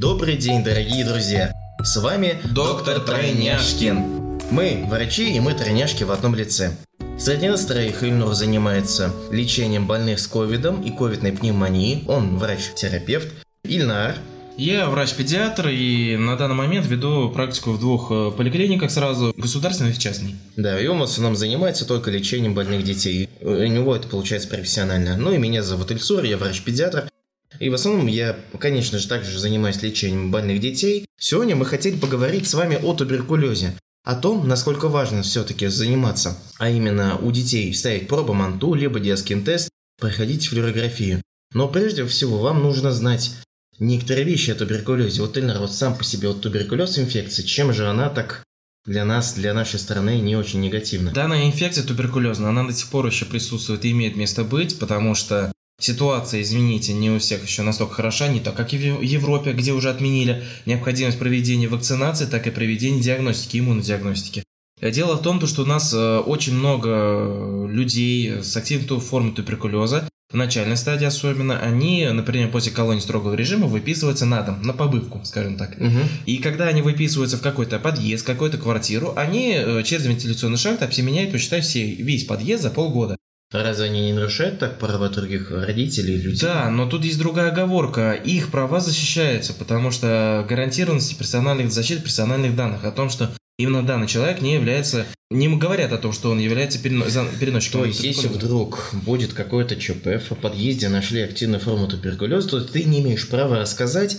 Добрый день, дорогие друзья! С вами Доктор Тройняшкин. Мы врачи и мы тройняшки в одном лице. Среди нас троих Ильнур занимается лечением больных с ковидом и ковидной пневмонией. Он врач-терапевт. Ильнар, Я врач-педиатр и на данный момент веду практику в двух э, поликлиниках сразу, государственной и частной. да, и он в основном занимается только лечением больных детей. У него это получается профессионально. Ну и меня зовут Ильсур, я врач-педиатр. И в основном я, конечно же, также занимаюсь лечением больных детей. Сегодня мы хотели поговорить с вами о туберкулезе. О том, насколько важно все-таки заниматься, а именно у детей ставить пробу МАНТУ, либо диаскин-тест, проходить флюорографию. Но прежде всего вам нужно знать некоторые вещи о туберкулезе. Вот, Ильнар, вот сам по себе вот туберкулез инфекция, чем же она так для нас, для нашей страны не очень негативна? Данная инфекция туберкулезная, она до сих пор еще присутствует и имеет место быть, потому что ситуация, извините, не у всех еще настолько хороша, не так, как и в Европе, где уже отменили необходимость проведения вакцинации, так и проведения диагностики, иммунодиагностики. Дело в том, то, что у нас э, очень много людей с активной формой туберкулеза, в начальной стадии особенно, они, например, после колонии строгого режима выписываются на дом, на побывку, скажем так. Мгм. И когда они выписываются в какой-то подъезд, какую-то квартиру, они э, через вентиляционный шахт обсеменяют, посчитай, все, весь подъезд за полгода. Разве они не нарушают так права других родителей, людей? Да, но тут есть другая оговорка. Их права защищаются, потому что гарантированность персональных защиты персональных данных о том, что именно данный человек не является, не говорят о том, что он является перено- переносчиком. То есть, если вдруг будет какой-то ЧП, в подъезде нашли активную форму туберкулеза, то ты не имеешь права рассказать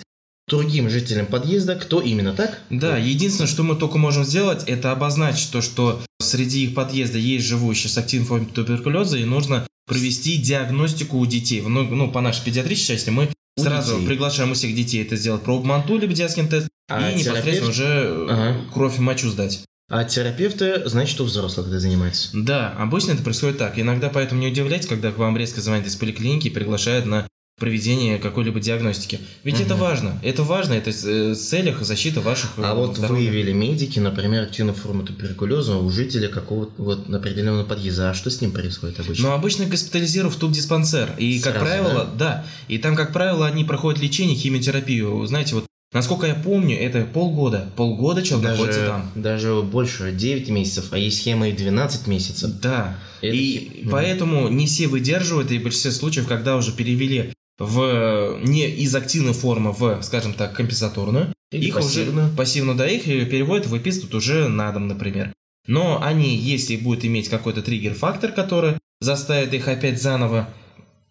другим жителям подъезда, кто именно так? Да, единственное, что мы только можем сделать, это обозначить то, что среди их подъезда есть живущие с активной формой туберкулеза, и нужно провести диагностику у детей. Ну, ну по нашей педиатрической части мы У сразу детей. приглашаем у всех детей это сделать пробу МАНТУ, либо диаскин тест, А и непосредственно терапевт? уже э, Ага. кровь и мочу сдать. А терапевты, значит, у взрослых это занимаются. Да, обычно это происходит так. Иногда поэтому не удивляйтесь, когда к вам резко звонят из поликлиники и приглашают на проведение какой-либо диагностики. Ведь это Мгм. важно. Это важно, это э, в целях защиты ваших А э, вот здоровья. выявили медики, например, активную форму туберкулеза у жителя какого-то вот определенного подъезда. А что с ним происходит обычно? Но обычно госпитализируют в тубдиспансер. И, как Сразу, правило, да? И там, как правило, они проходят лечение, химиотерапию. Знаете, вот, насколько я помню, это полгода. Полгода человек находится даже, там. даже больше, 9 месяцев, а есть схема и 12 месяцев. Да. Это- И Мгм. поэтому не все выдерживают, и в большинстве случаев, когда уже перевели в не из активной формы в, скажем так, компенсаторную, Или их пассивную. уже пассивно, да, их и переводят, выписывают уже на дом, например. Но они, если будут иметь какой-то триггер-фактор, который заставит их опять заново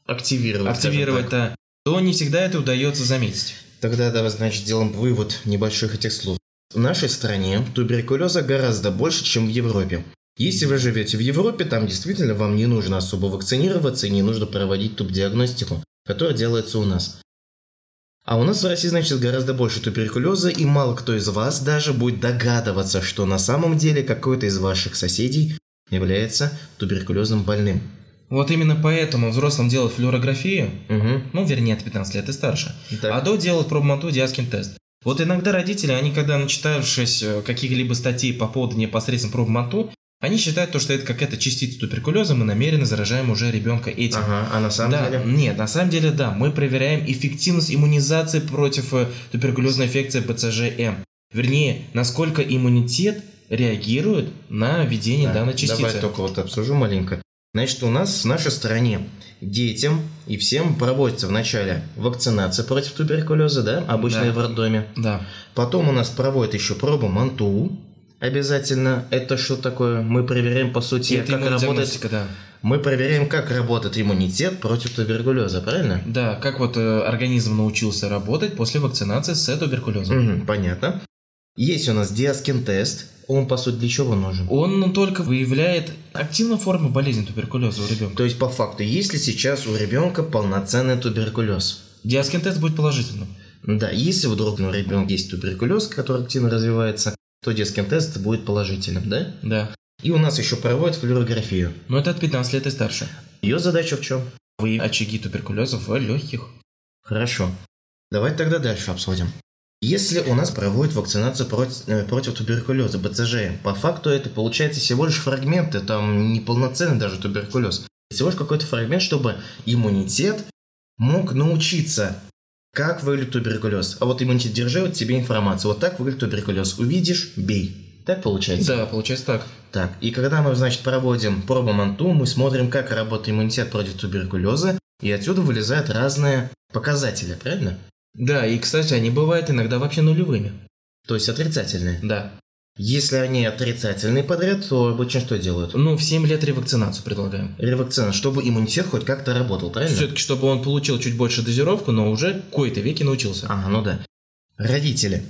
Активировать. активировать, да, то не всегда это удается заметить. Тогда давай, значит, сделаем вывод небольших этих слов. В нашей стране туберкулеза гораздо больше, чем в Европе. Если вы живете в Европе, там действительно вам не нужно особо вакцинироваться и не нужно проводить тубдиагностику, которая делается у нас. А у нас в России, значит, гораздо больше туберкулеза, и мало кто из вас даже будет догадываться, что на самом деле какой-то из ваших соседей является туберкулезным больным. Вот именно поэтому взрослым делают флюорографию, Угу. ну, вернее, от 15 лет и старше. Так. А до делают пробмату диаскин тест. Вот иногда родители, они когда начитавшись э, каких-либо статей по поводу непосредственно пробмату, они считают то, что это какая-то частица туберкулеза, мы намеренно заражаем уже ребенка этим. Ага, а на самом да, деле? нет, на самом деле, да, мы проверяем эффективность иммунизации против э, туберкулезной инфекции БЦЖМ. Вернее, насколько иммунитет реагирует на введение Да, данной частицы. Давай только вот обсужу маленько. Значит, у нас в нашей стране детям и всем проводится вначале вакцинация против туберкулеза, да, обычная Да. в роддоме. Да. Потом у нас проводят еще пробу МАНТУ. Обязательно. Это что такое? Мы проверяем, по сути, это как работает... да. Мы проверяем, как работает иммунитет против туберкулеза, правильно? Да, как вот э, организм научился работать после вакцинации с туберкулезом. Мгм, понятно. Есть у нас диаскин-тест. Он, по сути, для чего нужен? Он только выявляет активную форму болезни туберкулеза у ребенка. То есть, по факту, есть ли сейчас у ребенка полноценный туберкулез? Диаскин-тест будет положительным. Да, если вдруг у ребенка есть туберкулез, который активно развивается, то диаскин-тест будет положительным, да? Да. И у нас еще проводят флюорографию. Но это от 15 лет и старше. Ее задача в чем? Выявить очаги туберкулеза в легких. Хорошо. Давайте тогда дальше обсудим. Если у нас проводят вакцинацию против, э, против туберкулеза, БЦЖ, по факту это получается всего лишь фрагменты, там неполноценный даже туберкулез. Всего лишь какой-то фрагмент, чтобы иммунитет мог научиться как выглядит туберкулез. А вот иммунитет держи, вот тебе информацию. Вот так выглядит туберкулез. Увидишь, бей. Так получается? Да, получается так. Так, и когда мы, значит, проводим пробу МАНТУ, мы смотрим, как работает иммунитет против туберкулеза, и отсюда вылезают разные показатели, правильно? Да, и, кстати, они бывают иногда вообще нулевыми. То есть отрицательные. Да. Если они отрицательные подряд, то обычно что делают? Ну, в 7 лет ревакцинацию предлагаем. Ревакцина, чтобы иммунитет хоть как-то работал, правильно? Все-таки, чтобы он получил чуть больше дозировку, но уже в кои-то веки научился. Ага, ну да. Родители.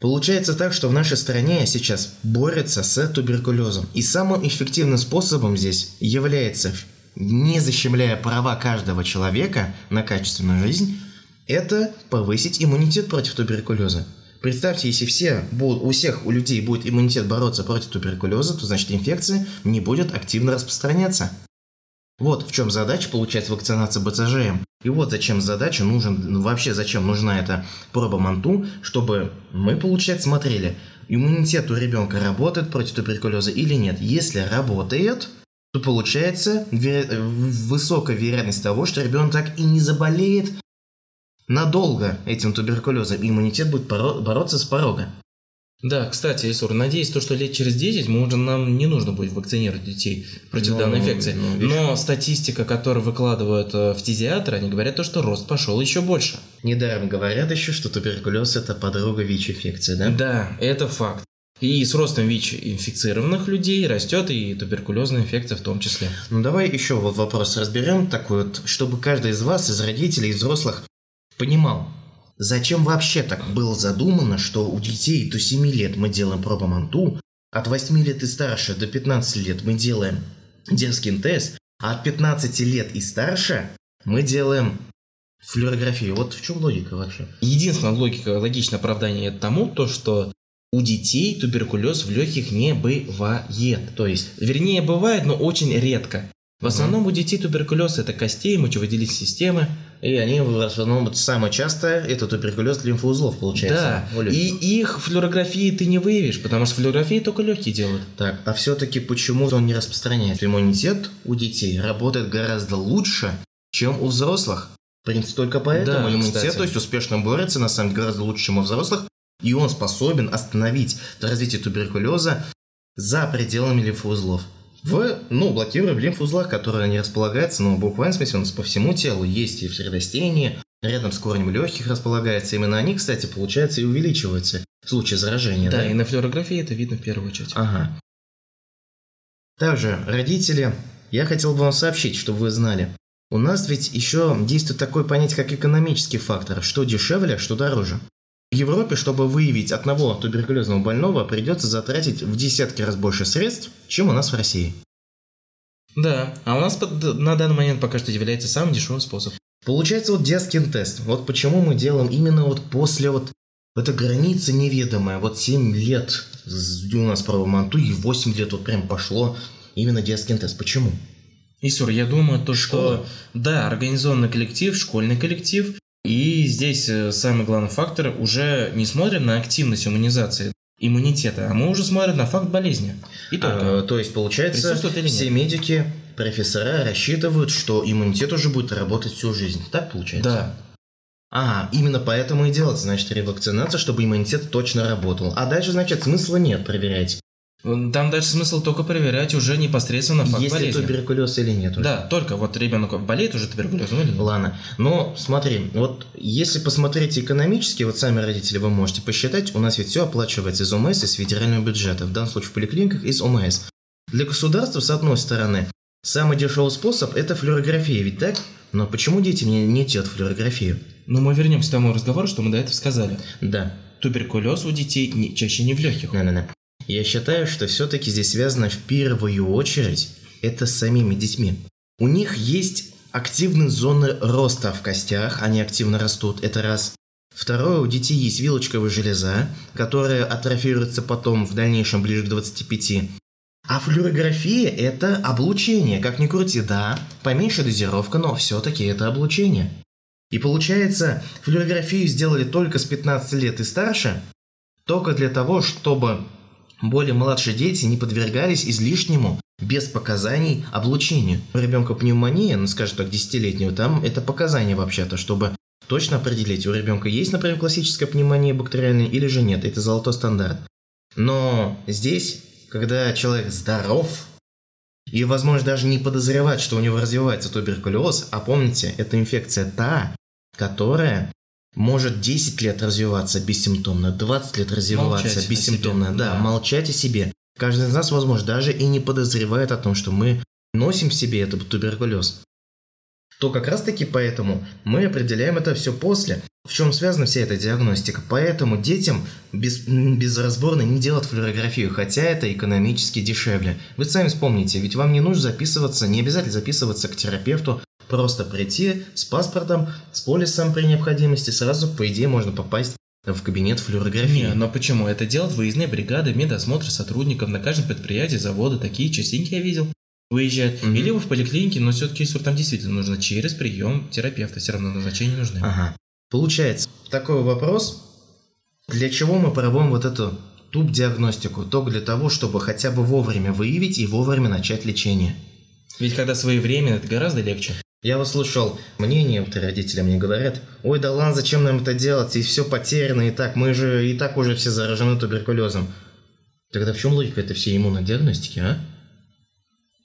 Получается так, что в нашей стране сейчас борются с туберкулезом. И самым эффективным способом здесь является, не защемляя права каждого человека на качественную жизнь, это повысить иммунитет против туберкулеза. Представьте, если все будут, у всех у людей будет иммунитет бороться против туберкулеза, то значит инфекция не будет активно распространяться. Вот в чем задача получается вакцинация БЦЖМ. И вот зачем задача нужен, ну, вообще зачем нужна эта проба МАНТУ, чтобы мы, получается, смотрели, иммунитет у ребенка работает против туберкулеза или нет. Если работает, то получается высокая вероятность того, что ребенок так и не заболеет надолго этим туберкулезом, и иммунитет будет бороться с порога. Да, кстати, Исур, надеюсь, то, что лет через 10 мы уже нам не нужно будет вакцинировать детей против ну, данной инфекции. Ну, Но статистика, которую выкладывают э, в фтизиатры, они говорят то, что рост пошел еще больше. Недаром говорят еще, что туберкулез это подруга ВИЧ-инфекции, да? Да, это факт. И с ростом ВИЧ-инфицированных людей растет и туберкулезная инфекция в том числе. Ну давай еще вот вопрос разберем такой вот, чтобы каждый из вас, из родителей, из взрослых, понимал, зачем вообще так было задумано, что у детей до 7 лет мы делаем пробоманту, от 8 лет и старше до 15 лет мы делаем детский тест, а от 15 лет и старше мы делаем флюорографию. Вот в чем логика вообще? Единственная логика, логичное оправдание тому, то что у детей туберкулез в легких не бывает. То есть, вернее, бывает, но очень редко. В основном у детей туберкулез это костей, мочевыделительной системы. И они в основном самое частое это туберкулез лимфоузлов получается. Да. И их флюорографии ты не выявишь, потому что флюорографии только легкие делают. Так, а все-таки почему он не распространяется? Иммунитет у детей работает гораздо лучше, чем у взрослых. В принципе, только поэтому да, иммунитет, кстати. то есть успешно борется, на самом деле, гораздо лучше, чем у взрослых, и он способен остановить развитие туберкулеза за пределами лимфоузлов в, ну, блокируя в лимфузлах, которые не располагаются, ну, буквально смысле, он по всему телу есть и в средостении, рядом с корнем легких располагается. Именно они, кстати, получается и увеличиваются в случае заражения. Да, да? и на флюорографии это видно в первую очередь. Ага. Также, родители, я хотел бы вам сообщить, чтобы вы знали. У нас ведь еще действует такое понятие, как экономический фактор. Что дешевле, что дороже. В Европе, чтобы выявить одного туберкулезного больного, придется затратить в десятки раз больше средств, чем у нас в России. Да, а у нас на данный момент пока что является самый дешевый способ. Получается вот детский тест. Вот почему мы делаем именно вот после вот этой границы неведомая. Вот 7 лет у нас право манту и 8 лет вот прям пошло именно детский тест. Почему? Исур, я думаю, то, Школа. что да, организованный коллектив, школьный коллектив, и здесь э, самый главный фактор, уже не смотрим на активность иммунизации иммунитета, а мы уже смотрим на факт болезни. И только. А, то есть, получается, все медики, профессора рассчитывают, что иммунитет уже будет работать всю жизнь. Так получается? Да. А, именно поэтому и делается, значит, ревакцинация, чтобы иммунитет точно работал. А дальше, значит, смысла нет проверять. Там дальше смысл только проверять уже непосредственно факт Есть болезни. ли туберкулез или нет. Уже. Да, только вот ребенок болеет уже туберкулезом или нет. Ладно, но смотри, вот если посмотреть экономически, вот сами родители вы можете посчитать, у нас ведь все оплачивается из ОМС, из федерального бюджета, в данном случае в поликлиниках из ОМС. Для государства, с одной стороны, самый дешевый способ – это флюорография, ведь так? Но почему дети не, не делают флюорографию? Ну, мы вернемся к тому разговору, что мы до этого сказали. Да. Туберкулез у детей не, чаще не в легких. Да-да-да. Я считаю, что все-таки здесь связано в первую очередь это с самими детьми. У них есть активные зоны роста в костях, они активно растут, это раз. Второе, у детей есть вилочковая железа, которая атрофируется потом в дальнейшем ближе к 25. А флюорография – это облучение, как ни крути, да, поменьше дозировка, но все-таки это облучение. И получается, флюорографию сделали только с 15 лет и старше, только для того, чтобы более младшие дети не подвергались излишнему, без показаний, облучению. У ребенка пневмония, ну скажем так, десятилетнего, там это показания вообще-то, чтобы точно определить, у ребенка есть, например, классическая пневмония бактериальная или же нет. Это золотой стандарт. Но здесь, когда человек здоров, и, возможно, даже не подозревать, что у него развивается туберкулез, а помните, это инфекция та, которая может 10 лет развиваться бессимптомно, 20 лет развиваться молчать бессимптомно, да, да, молчать о себе. Каждый из нас, возможно, даже и не подозревает о том, что мы носим в себе этот туберкулез. То как раз таки поэтому мы определяем это все после. В чем связана вся эта диагностика? Поэтому детям без, безразборно не делать флюорографию, хотя это экономически дешевле. Вы сами вспомните, ведь вам не нужно записываться, не обязательно записываться к терапевту, просто прийти с паспортом, с полисом при необходимости, сразу, по идее, можно попасть в кабинет флюорографии. Не, но почему? Это делают выездные бригады, медосмотр сотрудников на каждом предприятии, завода, такие частенько я видел выезжают. Mm-hmm. Или вы в поликлинике, но все-таки там действительно нужно через прием терапевта, все равно назначения нужны. Ага. Получается, такой вопрос, для чего мы проводим вот эту туб-диагностику? Только для того, чтобы хотя бы вовремя выявить и вовремя начать лечение. Ведь когда своевременно, это гораздо легче. Я вот слушал мнение, вот родители мне говорят, ой, да ладно, зачем нам это делать, и все потеряно, и так, мы же и так уже все заражены туберкулезом. Тогда в чем логика этой всей иммунодиагностики, а?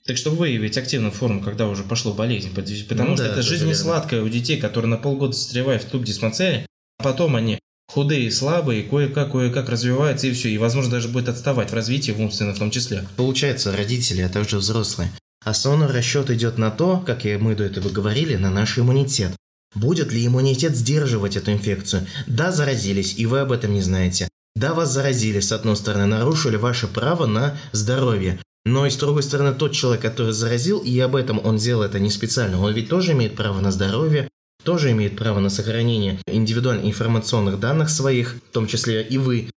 Так чтобы выявить активную форму, когда уже пошло болезнь, потому ну, что да, это жизнь не сладкая у детей, которые на полгода застревают в туб диспансере, а потом они худые, слабые, кое-как, кое-как развиваются и все, и возможно даже будет отставать в развитии, в умственно в том числе. Получается, родители, а также взрослые. Основной расчет идет на то, как мы до этого говорили, на наш иммунитет. Будет ли иммунитет сдерживать эту инфекцию? Да, заразились, и вы об этом не знаете. Да, вас заразили, с одной стороны, нарушили ваше право на здоровье. Но и с другой стороны, тот человек, который заразил, и об этом он сделал это не специально, он ведь тоже имеет право на здоровье, тоже имеет право на сохранение индивидуальных информационных данных своих, в том числе и вы,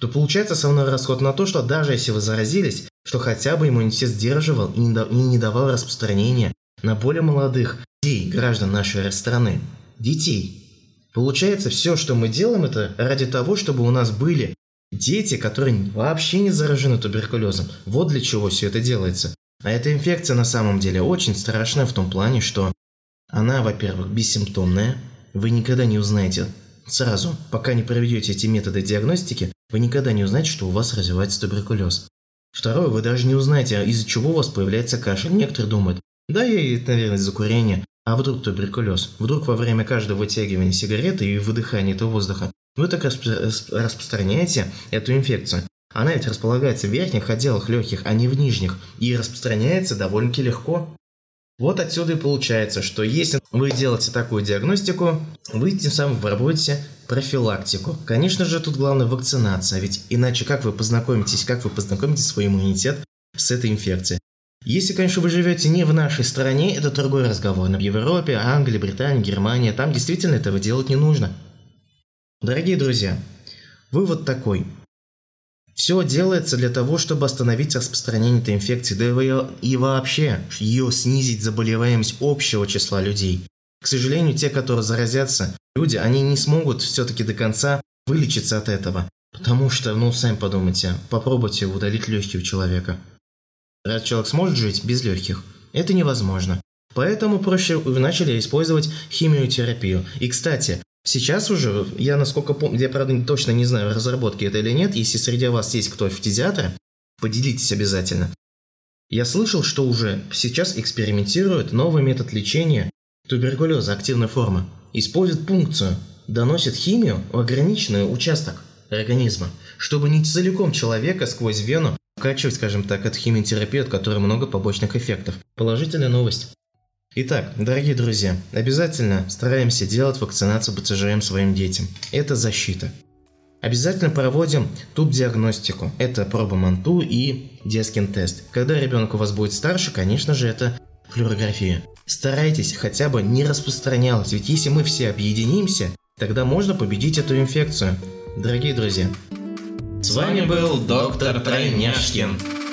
то получается основной расход на то, что даже если вы заразились, что хотя бы иммунитет сдерживал и не давал распространения на более молодых детей, граждан нашей страны. Детей. Получается, все, что мы делаем, это ради того, чтобы у нас были Дети, которые вообще не заражены туберкулезом. Вот для чего все это делается. А эта инфекция на самом деле очень страшная в том плане, что она, во-первых, бессимптомная. Вы никогда не узнаете сразу, пока не проведете эти методы диагностики, вы никогда не узнаете, что у вас развивается туберкулез. Второе, вы даже не узнаете, из-за чего у вас появляется кашель. Некоторые думают, да, я, наверное, из-за курения. А вдруг туберкулез? Вдруг во время каждого вытягивания сигареты и выдыхания этого воздуха вы так распространяете эту инфекцию. Она ведь располагается в верхних отделах легких, а не в нижних, и распространяется довольно-таки легко. Вот отсюда и получается, что если вы делаете такую диагностику, вы тем самым проводите профилактику. Конечно же, тут главное вакцинация, ведь иначе как вы познакомитесь, как вы познакомите свой иммунитет с этой инфекцией. Если, конечно, вы живете не в нашей стране, это другой разговор. Но в Европе, Англии, Британии, Германии, там действительно этого делать не нужно. Дорогие друзья, вывод такой. Все делается для того, чтобы остановить распространение этой инфекции, да и вообще ее снизить заболеваемость общего числа людей. К сожалению, те, которые заразятся, люди, они не смогут все-таки до конца вылечиться от этого. Потому что, ну, сами подумайте, попробуйте удалить легкие у человека. Раз человек сможет жить без легких, это невозможно. Поэтому проще начали использовать химиотерапию. И, кстати, сейчас уже, я насколько помню, я, правда, точно не знаю, разработки это или нет, если среди вас есть кто фтизиатр, поделитесь обязательно. Я слышал, что уже сейчас экспериментируют новый метод лечения туберкулеза активной формы. Используют пункцию, доносят химию в ограниченный участок организма, чтобы не целиком человека сквозь вену вкачивать, скажем так, эту химиотерапию, от которой много побочных эффектов. Положительная новость. Итак, дорогие друзья, обязательно стараемся делать вакцинацию БЦЖМ своим детям. Это защита. Обязательно проводим туб-диагностику. Это проба МАНТУ и детский тест. Когда ребенок у вас будет старше, конечно же, это флюорография. Старайтесь хотя бы не распространялась, ведь если мы все объединимся, тогда можно победить эту инфекцию. Дорогие друзья, с вами был доктор Тройняшкин.